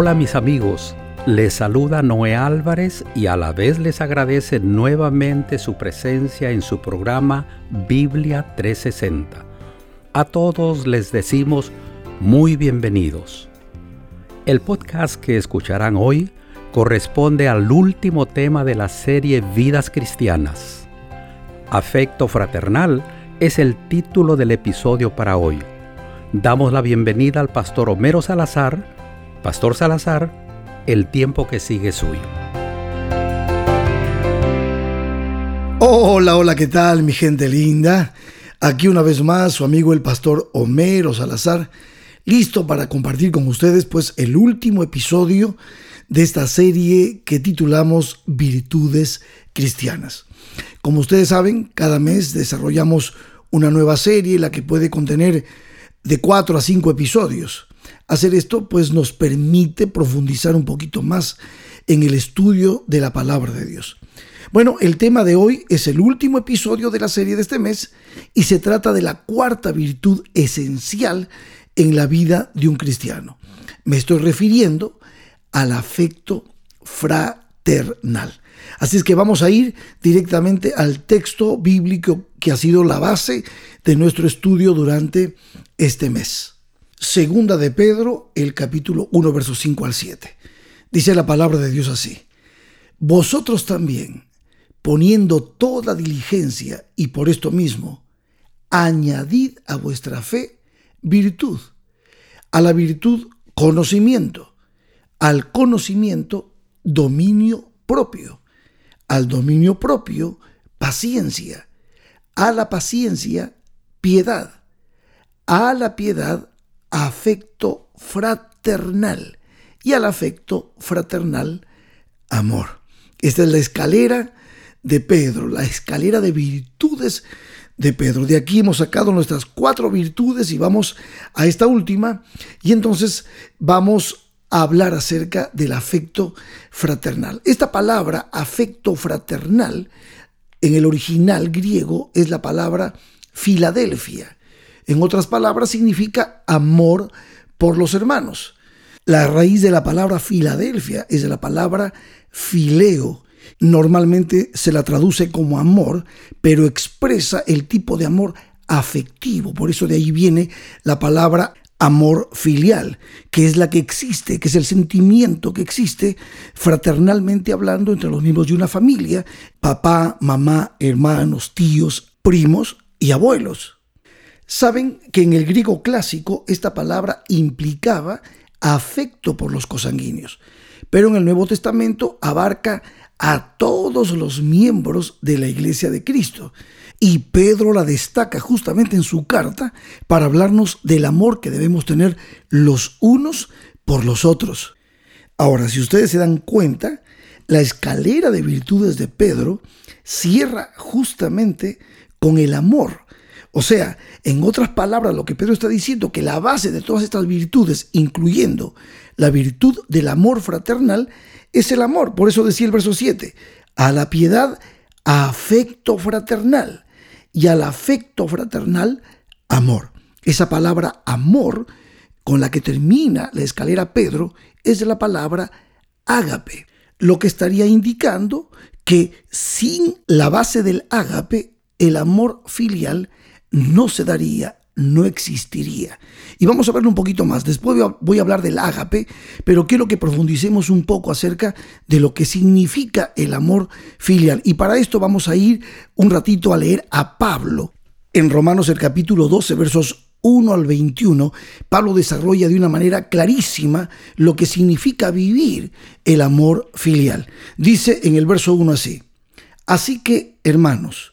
Hola mis amigos, les saluda Noé Álvarez y a la vez les agradece nuevamente su presencia en su programa Biblia 360. A todos les decimos muy bienvenidos. El podcast que escucharán hoy corresponde al último tema de la serie Vidas Cristianas. Afecto fraternal es el título del episodio para hoy. Damos la bienvenida al pastor Homero Salazar. Pastor Salazar, el tiempo que sigue suyo. Hola, hola, ¿qué tal mi gente linda? Aquí una vez más su amigo el pastor Homero Salazar, listo para compartir con ustedes pues el último episodio de esta serie que titulamos Virtudes Cristianas. Como ustedes saben, cada mes desarrollamos una nueva serie, la que puede contener de cuatro a cinco episodios. Hacer esto pues nos permite profundizar un poquito más en el estudio de la palabra de Dios. Bueno, el tema de hoy es el último episodio de la serie de este mes y se trata de la cuarta virtud esencial en la vida de un cristiano. Me estoy refiriendo al afecto fraternal. Así es que vamos a ir directamente al texto bíblico que ha sido la base de nuestro estudio durante este mes. Segunda de Pedro, el capítulo 1, versos 5 al 7. Dice la palabra de Dios así. Vosotros también, poniendo toda diligencia y por esto mismo, añadid a vuestra fe virtud, a la virtud conocimiento, al conocimiento dominio propio, al dominio propio paciencia, a la paciencia piedad, a la piedad afecto fraternal y al afecto fraternal amor. Esta es la escalera de Pedro, la escalera de virtudes de Pedro. De aquí hemos sacado nuestras cuatro virtudes y vamos a esta última y entonces vamos a hablar acerca del afecto fraternal. Esta palabra afecto fraternal en el original griego es la palabra Filadelfia. En otras palabras, significa amor por los hermanos. La raíz de la palabra Filadelfia es de la palabra fileo. Normalmente se la traduce como amor, pero expresa el tipo de amor afectivo. Por eso de ahí viene la palabra amor filial, que es la que existe, que es el sentimiento que existe fraternalmente hablando entre los miembros de una familia, papá, mamá, hermanos, tíos, primos y abuelos. Saben que en el griego clásico esta palabra implicaba afecto por los cosanguíneos, pero en el Nuevo Testamento abarca a todos los miembros de la Iglesia de Cristo. Y Pedro la destaca justamente en su carta para hablarnos del amor que debemos tener los unos por los otros. Ahora, si ustedes se dan cuenta, la escalera de virtudes de Pedro cierra justamente con el amor. O sea, en otras palabras, lo que Pedro está diciendo, que la base de todas estas virtudes, incluyendo la virtud del amor fraternal, es el amor. Por eso decía el verso 7, a la piedad, afecto fraternal y al afecto fraternal, amor. Esa palabra amor con la que termina la escalera Pedro es la palabra ágape, lo que estaría indicando que sin la base del ágape, el amor filial no se daría, no existiría. Y vamos a verlo un poquito más. Después voy a hablar del ágape, pero quiero que profundicemos un poco acerca de lo que significa el amor filial. Y para esto vamos a ir un ratito a leer a Pablo. En Romanos el capítulo 12, versos 1 al 21, Pablo desarrolla de una manera clarísima lo que significa vivir el amor filial. Dice en el verso 1 así, así que, hermanos,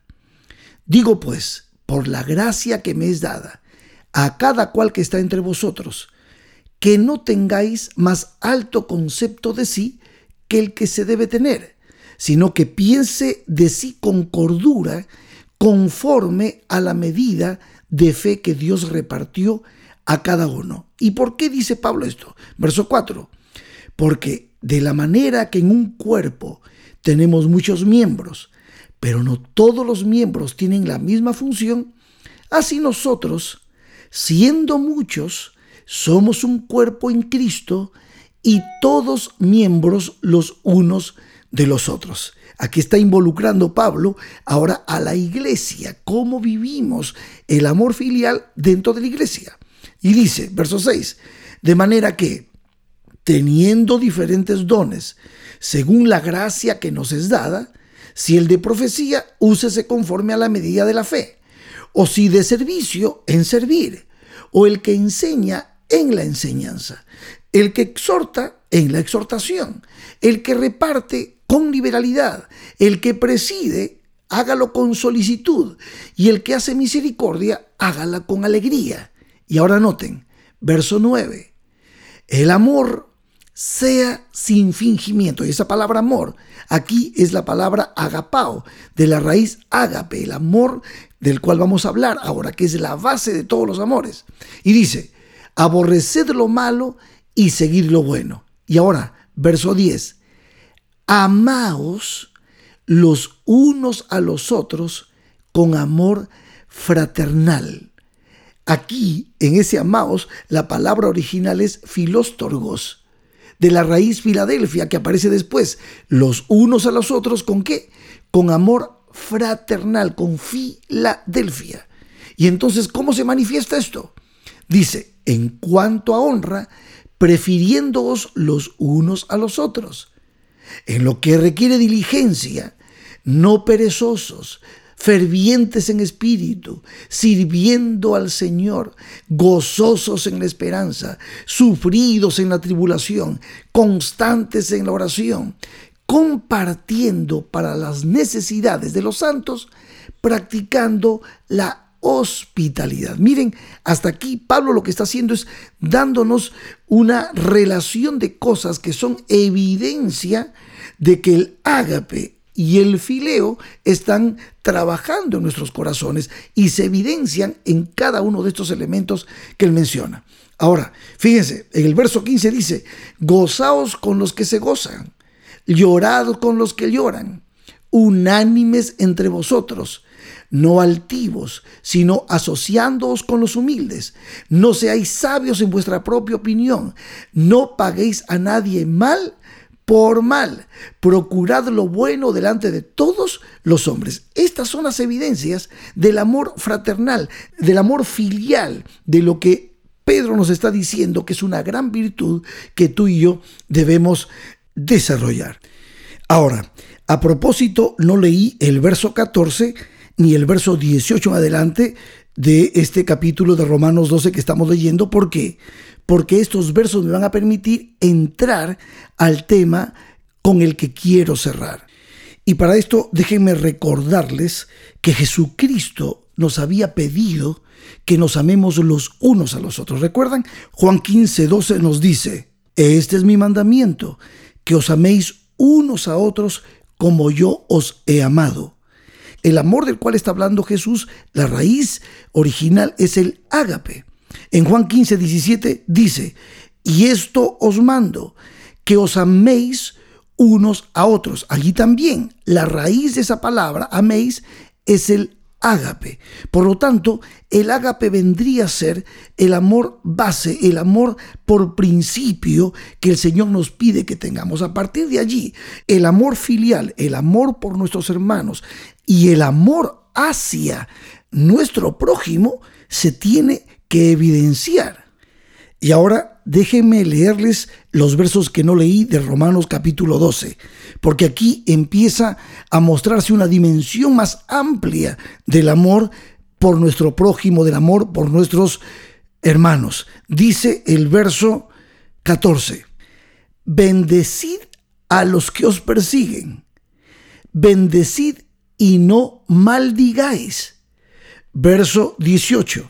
Digo pues, por la gracia que me es dada, a cada cual que está entre vosotros, que no tengáis más alto concepto de sí que el que se debe tener, sino que piense de sí con cordura, conforme a la medida de fe que Dios repartió a cada uno. ¿Y por qué dice Pablo esto? Verso 4. Porque de la manera que en un cuerpo tenemos muchos miembros, pero no todos los miembros tienen la misma función, así nosotros, siendo muchos, somos un cuerpo en Cristo y todos miembros los unos de los otros. Aquí está involucrando Pablo ahora a la iglesia, cómo vivimos el amor filial dentro de la iglesia. Y dice, verso 6, de manera que, teniendo diferentes dones, según la gracia que nos es dada, si el de profecía, úsese conforme a la medida de la fe, o si de servicio, en servir, o el que enseña, en la enseñanza, el que exhorta en la exhortación, el que reparte con liberalidad, el que preside, hágalo con solicitud, y el que hace misericordia, hágala con alegría. Y ahora noten, verso 9, el amor sea sin fingimiento. Y esa palabra amor aquí es la palabra agapao, de la raíz ágape, el amor del cual vamos a hablar ahora, que es la base de todos los amores. Y dice, aborreced lo malo y seguid lo bueno. Y ahora, verso 10, amaos los unos a los otros con amor fraternal. Aquí, en ese amaos, la palabra original es filóstorgos, de la raíz Filadelfia que aparece después, los unos a los otros con qué? Con amor fraternal, con Filadelfia. Y entonces, ¿cómo se manifiesta esto? Dice, en cuanto a honra, prefiriéndoos los unos a los otros. En lo que requiere diligencia, no perezosos, fervientes en espíritu, sirviendo al Señor, gozosos en la esperanza, sufridos en la tribulación, constantes en la oración, compartiendo para las necesidades de los santos, practicando la hospitalidad. Miren, hasta aquí Pablo lo que está haciendo es dándonos una relación de cosas que son evidencia de que el ágape y el fileo están trabajando en nuestros corazones y se evidencian en cada uno de estos elementos que él menciona. Ahora, fíjense, en el verso 15 dice, gozaos con los que se gozan, llorad con los que lloran, unánimes entre vosotros, no altivos, sino asociándoos con los humildes. No seáis sabios en vuestra propia opinión, no paguéis a nadie mal por mal. Procurad lo bueno delante de todos los hombres. Estas son las evidencias del amor fraternal, del amor filial, de lo que Pedro nos está diciendo que es una gran virtud que tú y yo debemos desarrollar. Ahora, a propósito, no leí el verso 14 ni el verso 18 en adelante de este capítulo de Romanos 12 que estamos leyendo. ¿Por qué? Porque estos versos me van a permitir entrar al tema con el que quiero cerrar. Y para esto déjenme recordarles que Jesucristo nos había pedido que nos amemos los unos a los otros. ¿Recuerdan? Juan 15, 12 nos dice, este es mi mandamiento, que os améis unos a otros como yo os he amado. El amor del cual está hablando Jesús, la raíz original es el ágape. En Juan 15, 17 dice, y esto os mando, que os améis unos a otros. Allí también la raíz de esa palabra, améis, es el ágape. Por lo tanto, el ágape vendría a ser el amor base, el amor por principio que el Señor nos pide que tengamos. A partir de allí, el amor filial, el amor por nuestros hermanos y el amor hacia nuestro prójimo se tiene que evidenciar. Y ahora déjenme leerles los versos que no leí de Romanos capítulo 12, porque aquí empieza a mostrarse una dimensión más amplia del amor por nuestro prójimo, del amor por nuestros hermanos. Dice el verso 14, bendecid a los que os persiguen, bendecid y no maldigáis. Verso 18,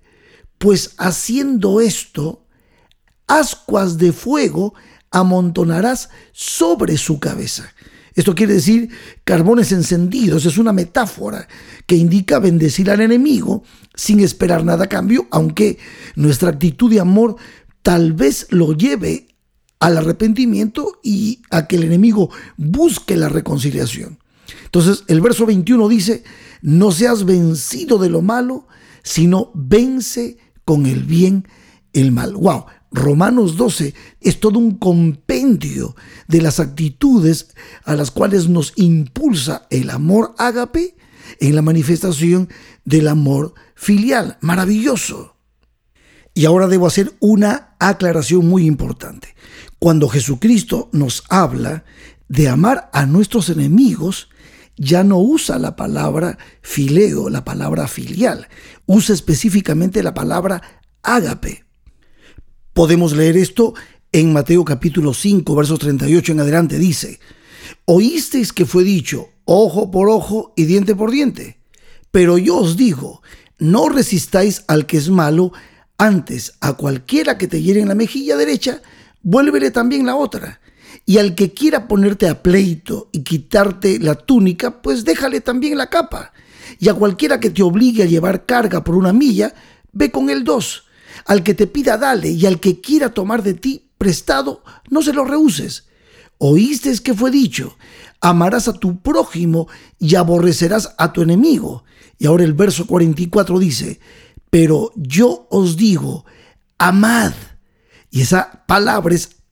Pues haciendo esto, ascuas de fuego amontonarás sobre su cabeza. Esto quiere decir carbones encendidos, es una metáfora que indica bendecir al enemigo sin esperar nada a cambio, aunque nuestra actitud de amor tal vez lo lleve al arrepentimiento y a que el enemigo busque la reconciliación. Entonces el verso 21 dice, no seas vencido de lo malo, sino vence con el bien el mal. Wow, Romanos 12 es todo un compendio de las actitudes a las cuales nos impulsa el amor ágape en la manifestación del amor filial. Maravilloso. Y ahora debo hacer una aclaración muy importante. Cuando Jesucristo nos habla de amar a nuestros enemigos, ya no usa la palabra fileo, la palabra filial, usa específicamente la palabra ágape. Podemos leer esto en Mateo capítulo 5, versos 38 en adelante. Dice, oísteis que fue dicho, ojo por ojo y diente por diente. Pero yo os digo, no resistáis al que es malo, antes a cualquiera que te hiere en la mejilla derecha, vuélvele también la otra. Y al que quiera ponerte a pleito y quitarte la túnica, pues déjale también la capa. Y a cualquiera que te obligue a llevar carga por una milla, ve con él dos. Al que te pida, dale, y al que quiera tomar de ti prestado, no se lo rehuses. Oíste que fue dicho, amarás a tu prójimo y aborrecerás a tu enemigo. Y ahora el verso 44 dice, pero yo os digo, amad. Y esa palabra es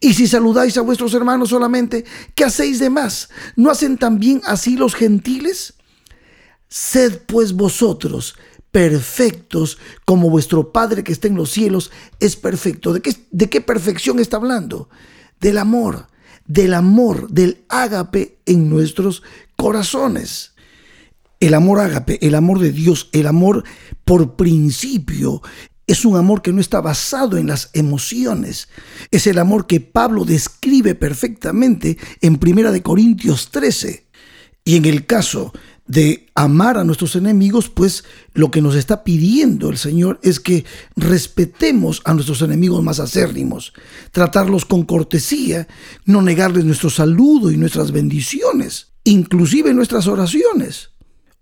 Y si saludáis a vuestros hermanos solamente, ¿qué hacéis de más? ¿No hacen también así los gentiles? Sed pues vosotros perfectos como vuestro Padre que está en los cielos es perfecto. ¿De qué, de qué perfección está hablando? Del amor, del amor, del ágape en nuestros corazones. El amor ágape, el amor de Dios, el amor por principio, es un amor que no está basado en las emociones. Es el amor que Pablo describe perfectamente en 1 de Corintios 13. Y en el caso de amar a nuestros enemigos, pues lo que nos está pidiendo el Señor es que respetemos a nuestros enemigos más acérrimos, tratarlos con cortesía, no negarles nuestro saludo y nuestras bendiciones, inclusive nuestras oraciones.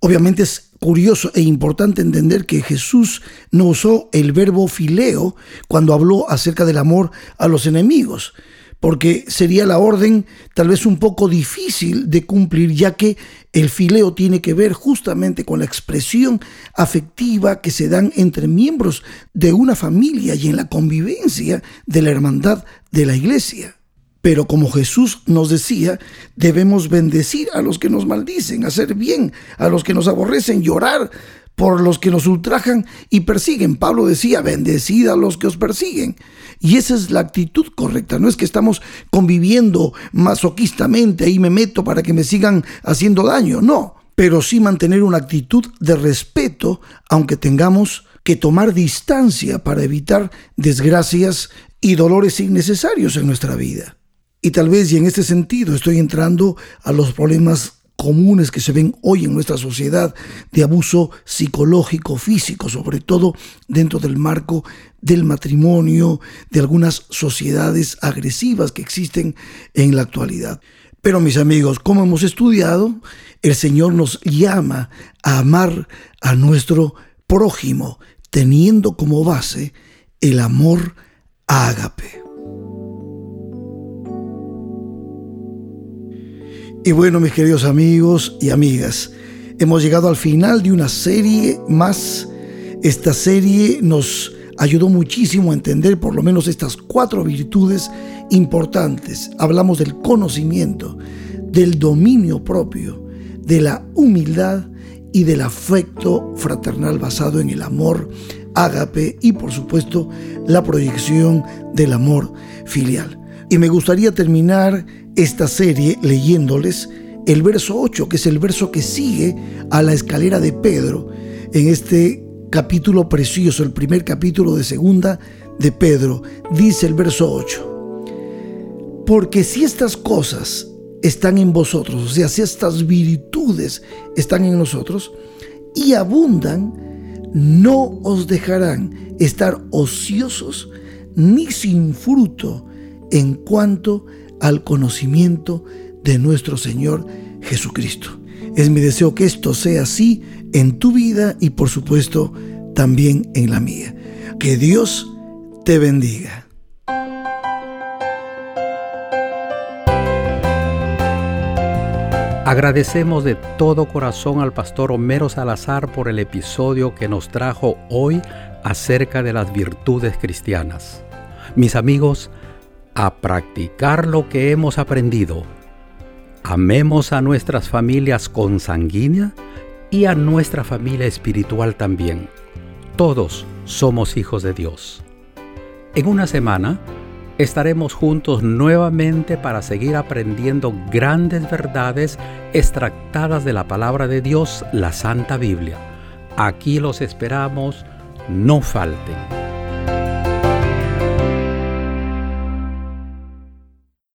Obviamente es curioso e importante entender que Jesús no usó el verbo fileo cuando habló acerca del amor a los enemigos, porque sería la orden tal vez un poco difícil de cumplir, ya que el fileo tiene que ver justamente con la expresión afectiva que se dan entre miembros de una familia y en la convivencia de la hermandad de la iglesia. Pero como Jesús nos decía, debemos bendecir a los que nos maldicen, hacer bien a los que nos aborrecen, llorar por los que nos ultrajan y persiguen. Pablo decía, bendecid a los que os persiguen. Y esa es la actitud correcta. No es que estamos conviviendo masoquistamente, y me meto para que me sigan haciendo daño. No, pero sí mantener una actitud de respeto, aunque tengamos que tomar distancia para evitar desgracias y dolores innecesarios en nuestra vida. Y tal vez, y en este sentido, estoy entrando a los problemas comunes que se ven hoy en nuestra sociedad de abuso psicológico, físico, sobre todo dentro del marco del matrimonio, de algunas sociedades agresivas que existen en la actualidad. Pero mis amigos, como hemos estudiado, el Señor nos llama a amar a nuestro prójimo, teniendo como base el amor ágape. Y bueno, mis queridos amigos y amigas, hemos llegado al final de una serie más. Esta serie nos ayudó muchísimo a entender por lo menos estas cuatro virtudes importantes. Hablamos del conocimiento, del dominio propio, de la humildad y del afecto fraternal basado en el amor ágape y por supuesto la proyección del amor filial. Y me gustaría terminar esta serie leyéndoles el verso 8, que es el verso que sigue a la escalera de Pedro en este capítulo precioso, el primer capítulo de segunda de Pedro, dice el verso 8. Porque si estas cosas están en vosotros, o sea, si estas virtudes están en nosotros y abundan, no os dejarán estar ociosos ni sin fruto en cuanto al conocimiento de nuestro Señor Jesucristo. Es mi deseo que esto sea así en tu vida y por supuesto también en la mía. Que Dios te bendiga. Agradecemos de todo corazón al pastor Homero Salazar por el episodio que nos trajo hoy acerca de las virtudes cristianas. Mis amigos, a practicar lo que hemos aprendido. Amemos a nuestras familias consanguíneas y a nuestra familia espiritual también. Todos somos hijos de Dios. En una semana estaremos juntos nuevamente para seguir aprendiendo grandes verdades extractadas de la palabra de Dios, la Santa Biblia. Aquí los esperamos, no falten.